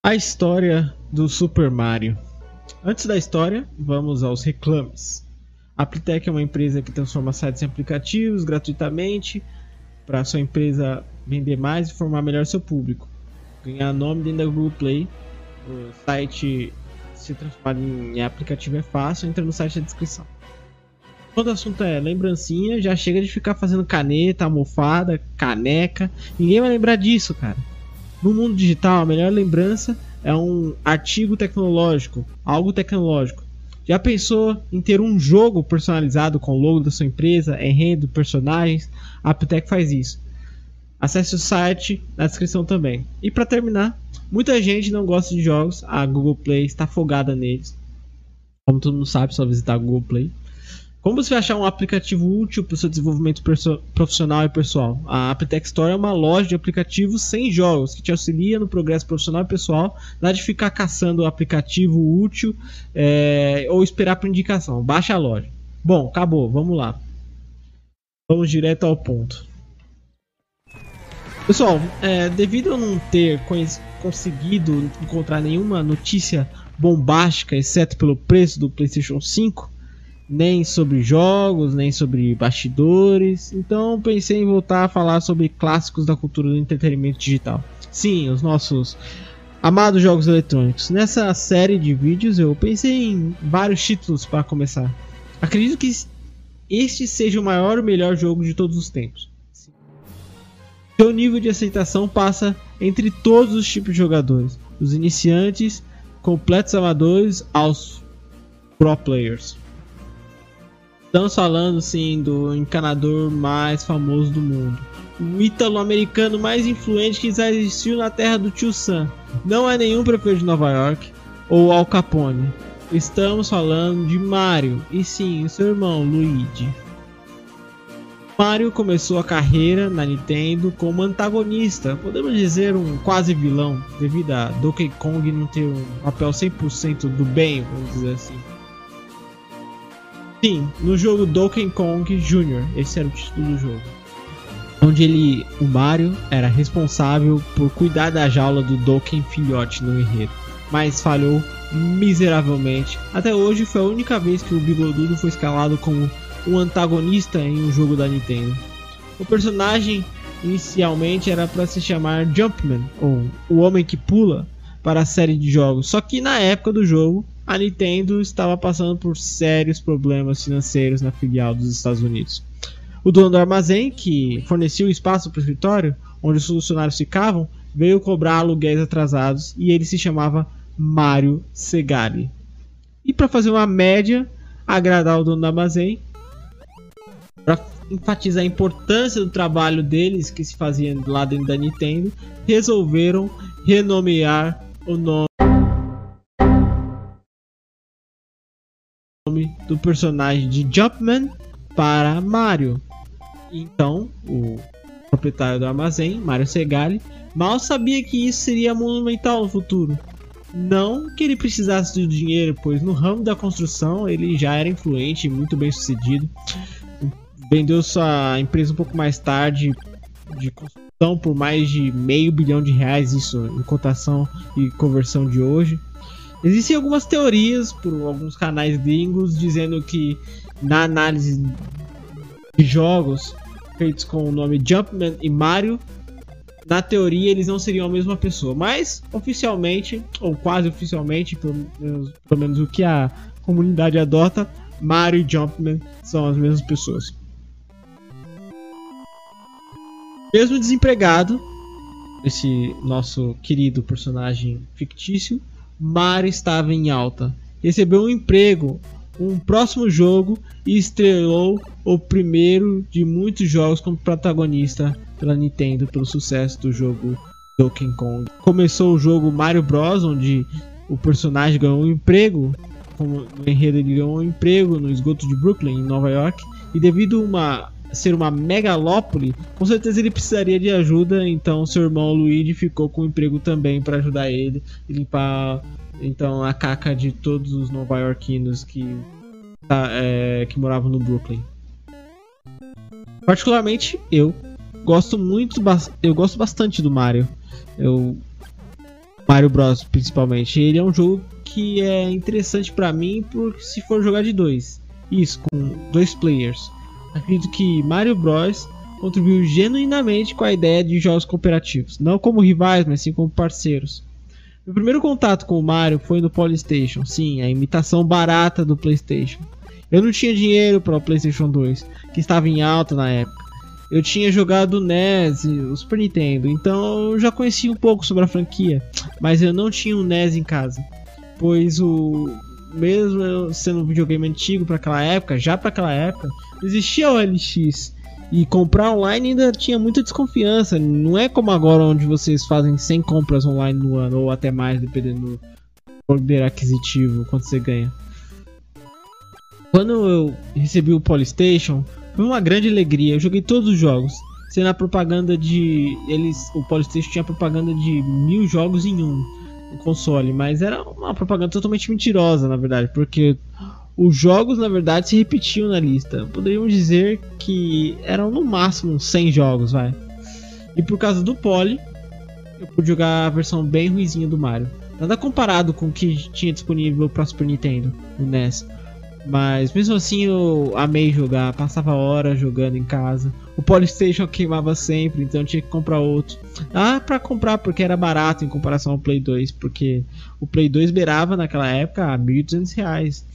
A história do Super Mario. Antes da história, vamos aos reclames. A Aptec é uma empresa que transforma sites em aplicativos gratuitamente para sua empresa vender mais e formar melhor seu público. Ganhar nome dentro da Google Play. O site se transformar em aplicativo é fácil, entra no site da descrição. Quando o assunto é lembrancinha, já chega de ficar fazendo caneta, almofada, caneca. Ninguém vai lembrar disso, cara. No mundo digital, a melhor lembrança é um artigo tecnológico, algo tecnológico. Já pensou em ter um jogo personalizado com o logo da sua empresa, enredo, personagens? A Aptec faz isso. Acesse o site na descrição também. E para terminar, muita gente não gosta de jogos, a Google Play está folgada neles. Como todo mundo sabe, só visitar a Google Play. Como você achar um aplicativo útil para o seu desenvolvimento profissional e pessoal? A Aptech Store é uma loja de aplicativos sem jogos que te auxilia no progresso profissional e pessoal. Nada de ficar caçando o aplicativo útil é, ou esperar por indicação. Baixa a loja. Bom, acabou. Vamos lá. Vamos direto ao ponto. Pessoal, é, devido a não ter conseguido encontrar nenhuma notícia bombástica, exceto pelo preço do PlayStation 5 nem sobre jogos, nem sobre bastidores. Então pensei em voltar a falar sobre clássicos da cultura do entretenimento digital. Sim, os nossos amados jogos eletrônicos. Nessa série de vídeos eu pensei em vários títulos para começar. Acredito que este seja o maior e melhor jogo de todos os tempos. Seu nível de aceitação passa entre todos os tipos de jogadores, dos iniciantes, completos amadores aos pro players. Estamos falando sim do encanador mais famoso do mundo. O ítalo-americano mais influente que já existiu na terra do Tio Sam. Não é nenhum prefeito de Nova York ou Al Capone. Estamos falando de Mario e sim, seu irmão Luigi. Mario começou a carreira na Nintendo como antagonista, podemos dizer um quase vilão, devido a Donkey Kong não ter um papel 100% do bem, vamos dizer assim. Sim, no jogo Donkey Kong Jr., esse era o título do jogo. Onde ele, o Mario, era responsável por cuidar da jaula do Donkey filhote no enredo, mas falhou miseravelmente. Até hoje foi a única vez que o Bigodudo foi escalado como um antagonista em um jogo da Nintendo. O personagem inicialmente era para se chamar Jumpman, ou o Homem que Pula, para a série de jogos. Só que na época do jogo, a Nintendo estava passando por sérios problemas financeiros na filial dos Estados Unidos. O dono do armazém, que fornecia o espaço para o escritório, onde os funcionários ficavam, veio cobrar aluguéis atrasados e ele se chamava Mario Segali. E para fazer uma média, agradar o dono do armazém, para enfatizar a importância do trabalho deles que se fazia lá dentro da Nintendo, resolveram renomear o nome do personagem de Jumpman para Mario. Então, o proprietário do armazém, Mario Segali, mal sabia que isso seria monumental no futuro. Não que ele precisasse do dinheiro, pois no ramo da construção ele já era influente e muito bem sucedido. Vendeu sua empresa um pouco mais tarde de construção por mais de meio bilhão de reais, isso em cotação e conversão de hoje. Existem algumas teorias por alguns canais gringos dizendo que na análise de jogos feitos com o nome Jumpman e Mario, na teoria eles não seriam a mesma pessoa, mas oficialmente, ou quase oficialmente, pelo menos, pelo menos o que a comunidade adota, Mario e Jumpman são as mesmas pessoas. Mesmo desempregado, esse nosso querido personagem fictício Mario estava em alta. Recebeu um emprego, um próximo jogo e estrelou o primeiro de muitos jogos como protagonista pela Nintendo pelo sucesso do jogo Donkey Kong. Começou o jogo Mario Bros, onde o personagem ganhou um emprego, como no enredo ele ganhou um emprego no esgoto de Brooklyn, em Nova York, e devido a uma ser uma megalópole, com certeza ele precisaria de ajuda, então seu irmão Luigi ficou com emprego também para ajudar ele limpar então a caca de todos os nova-iorquinos que tá, é, que moravam no Brooklyn. Particularmente eu gosto muito, eu gosto bastante do Mario. Eu Mario Bros principalmente. Ele é um jogo que é interessante para mim por se for jogar de dois. Isso, com dois players. Acredito que Mario Bros contribuiu genuinamente com a ideia de jogos cooperativos, não como rivais, mas sim como parceiros. Meu primeiro contato com o Mario foi no Polystation, sim, a imitação barata do PlayStation. Eu não tinha dinheiro para o PlayStation 2, que estava em alta na época. Eu tinha jogado o NES e o Super Nintendo, então eu já conhecia um pouco sobre a franquia, mas eu não tinha um NES em casa, pois o mesmo sendo um videogame antigo para aquela época, já para aquela época, existia o LX e comprar online ainda tinha muita desconfiança. Não é como agora onde vocês fazem 100 compras online no ano ou até mais, dependendo do poder aquisitivo quanto você ganha. Quando eu recebi o Polystation, foi uma grande alegria. Eu joguei todos os jogos. Sendo a propaganda de. Eles. O Polystation tinha propaganda de mil jogos em um no console. Mas era uma propaganda totalmente mentirosa, na verdade. Porque os jogos, na verdade, se repetiam na lista. Poderíamos dizer que eram no máximo 100 jogos, vai. E por causa do Poly, eu pude jogar a versão bem ruizinha do Mario. Nada comparado com o que tinha disponível para Super Nintendo, no NES. Mas mesmo assim eu amei jogar, passava horas jogando em casa. O Polystation queimava sempre, então tinha que comprar outro. Ah, para comprar porque era barato em comparação ao Play 2, porque o Play 2 beirava naquela época a 1.200 reais.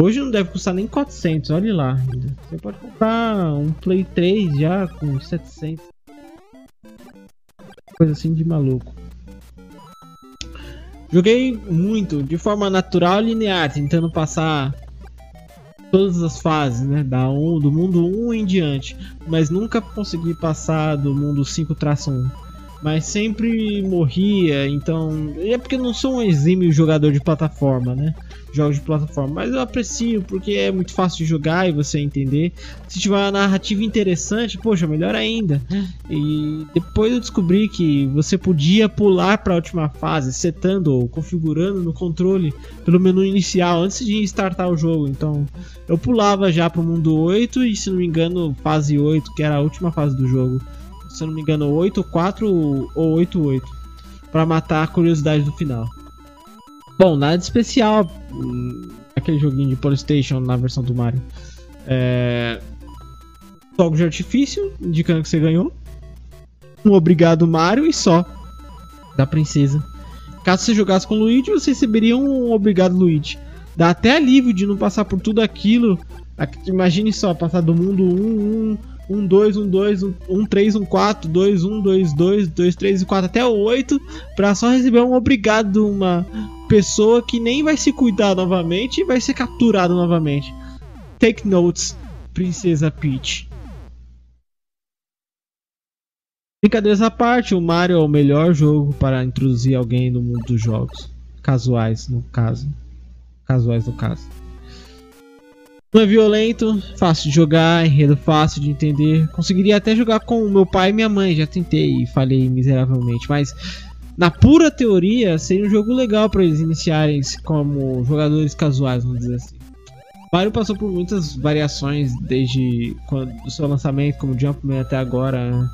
Hoje não deve custar nem 400, olha lá. Você pode comprar um Play 3 já com 700. Coisa assim de maluco. Joguei muito, de forma natural e linear, tentando passar todas as fases, né? Da um, do mundo 1 em diante. Mas nunca consegui passar do mundo 5-1. Mas sempre morria, então. É porque eu não sou um exímio jogador de plataforma, né? jogos de plataforma, mas eu aprecio porque é muito fácil de jogar e você entender. Se tiver uma narrativa interessante, poxa, melhor ainda. E depois eu descobri que você podia pular para a última fase, setando ou configurando no controle pelo menu inicial antes de startar o jogo. Então, eu pulava já para o mundo 8 e se não me engano, fase 8, que era a última fase do jogo. Se não me engano, 8 4 ou 8 8 para matar a curiosidade do final. Bom, nada de especial hum, aquele joguinho de Polystation na versão do Mario. É... De artifício, indicando que você ganhou. Um obrigado Mario e só. Da princesa. Caso você jogasse com Luigi, você receberia um obrigado Luigi. Dá até alívio de não passar por tudo aquilo. Imagine só, passar do mundo 1, 1, 1, 2, 1, 2, 1, 3, 1, 4, 2, 1, 2, 2, 2, 3 e 4 até o 8 para só receber um obrigado de uma pessoa que nem vai se cuidar novamente e vai ser capturado novamente. Take notes, Princesa Peach. Brincadeiras à parte, o Mario é o melhor jogo para introduzir alguém no mundo dos jogos. Casuais, no caso. Casuais, no caso. Não é violento, fácil de jogar, enredo fácil de entender. Conseguiria até jogar com meu pai e minha mãe, já tentei e falhei miseravelmente, mas na pura teoria seria um jogo legal para eles iniciarem como jogadores casuais, vamos dizer assim. Mario passou por muitas variações desde o seu lançamento, como Jumpman até agora.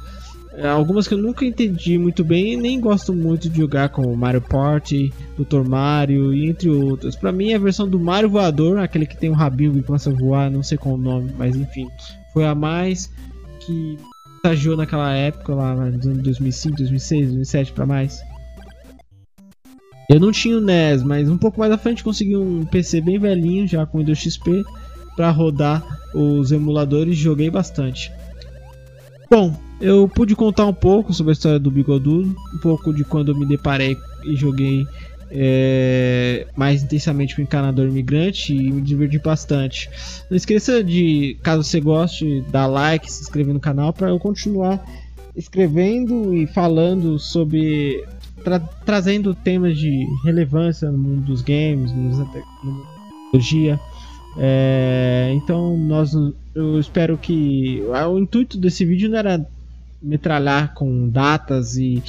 É, algumas que eu nunca entendi muito bem e nem gosto muito de jogar, como Mario Party, Dr. Mario e entre outras. Para mim, a versão do Mario Voador, aquele que tem um rabinho que começa a voar, não sei qual o nome, mas enfim, foi a mais que estagiou naquela época, lá nos anos 2005, 2006, 2007 para mais. Eu não tinha o NES, mas um pouco mais à frente consegui um PC bem velhinho, já com Windows XP, para rodar os emuladores e joguei bastante. Bom, eu pude contar um pouco sobre a história do Bigodudo, um pouco de quando eu me deparei e joguei é, mais intensamente com o encanador imigrante e me diverti bastante. Não esqueça de, caso você goste, dar like, se inscrever no canal para eu continuar escrevendo e falando sobre tra trazendo temas de relevância no mundo dos games, no mundo da tecnologia. É, então nós eu espero que o intuito desse vídeo não era metralhar com datas e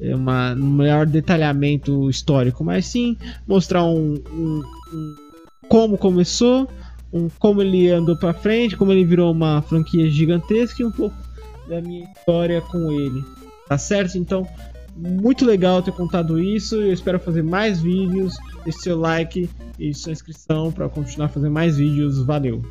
é, uma, um maior detalhamento histórico, mas sim mostrar um, um, um como começou, um, como ele andou para frente, como ele virou uma franquia gigantesca e um pouco da minha história com ele. Tá certo? Então muito legal ter contado isso. Eu espero fazer mais vídeos. Deixe seu like e sua inscrição para continuar fazendo mais vídeos. Valeu!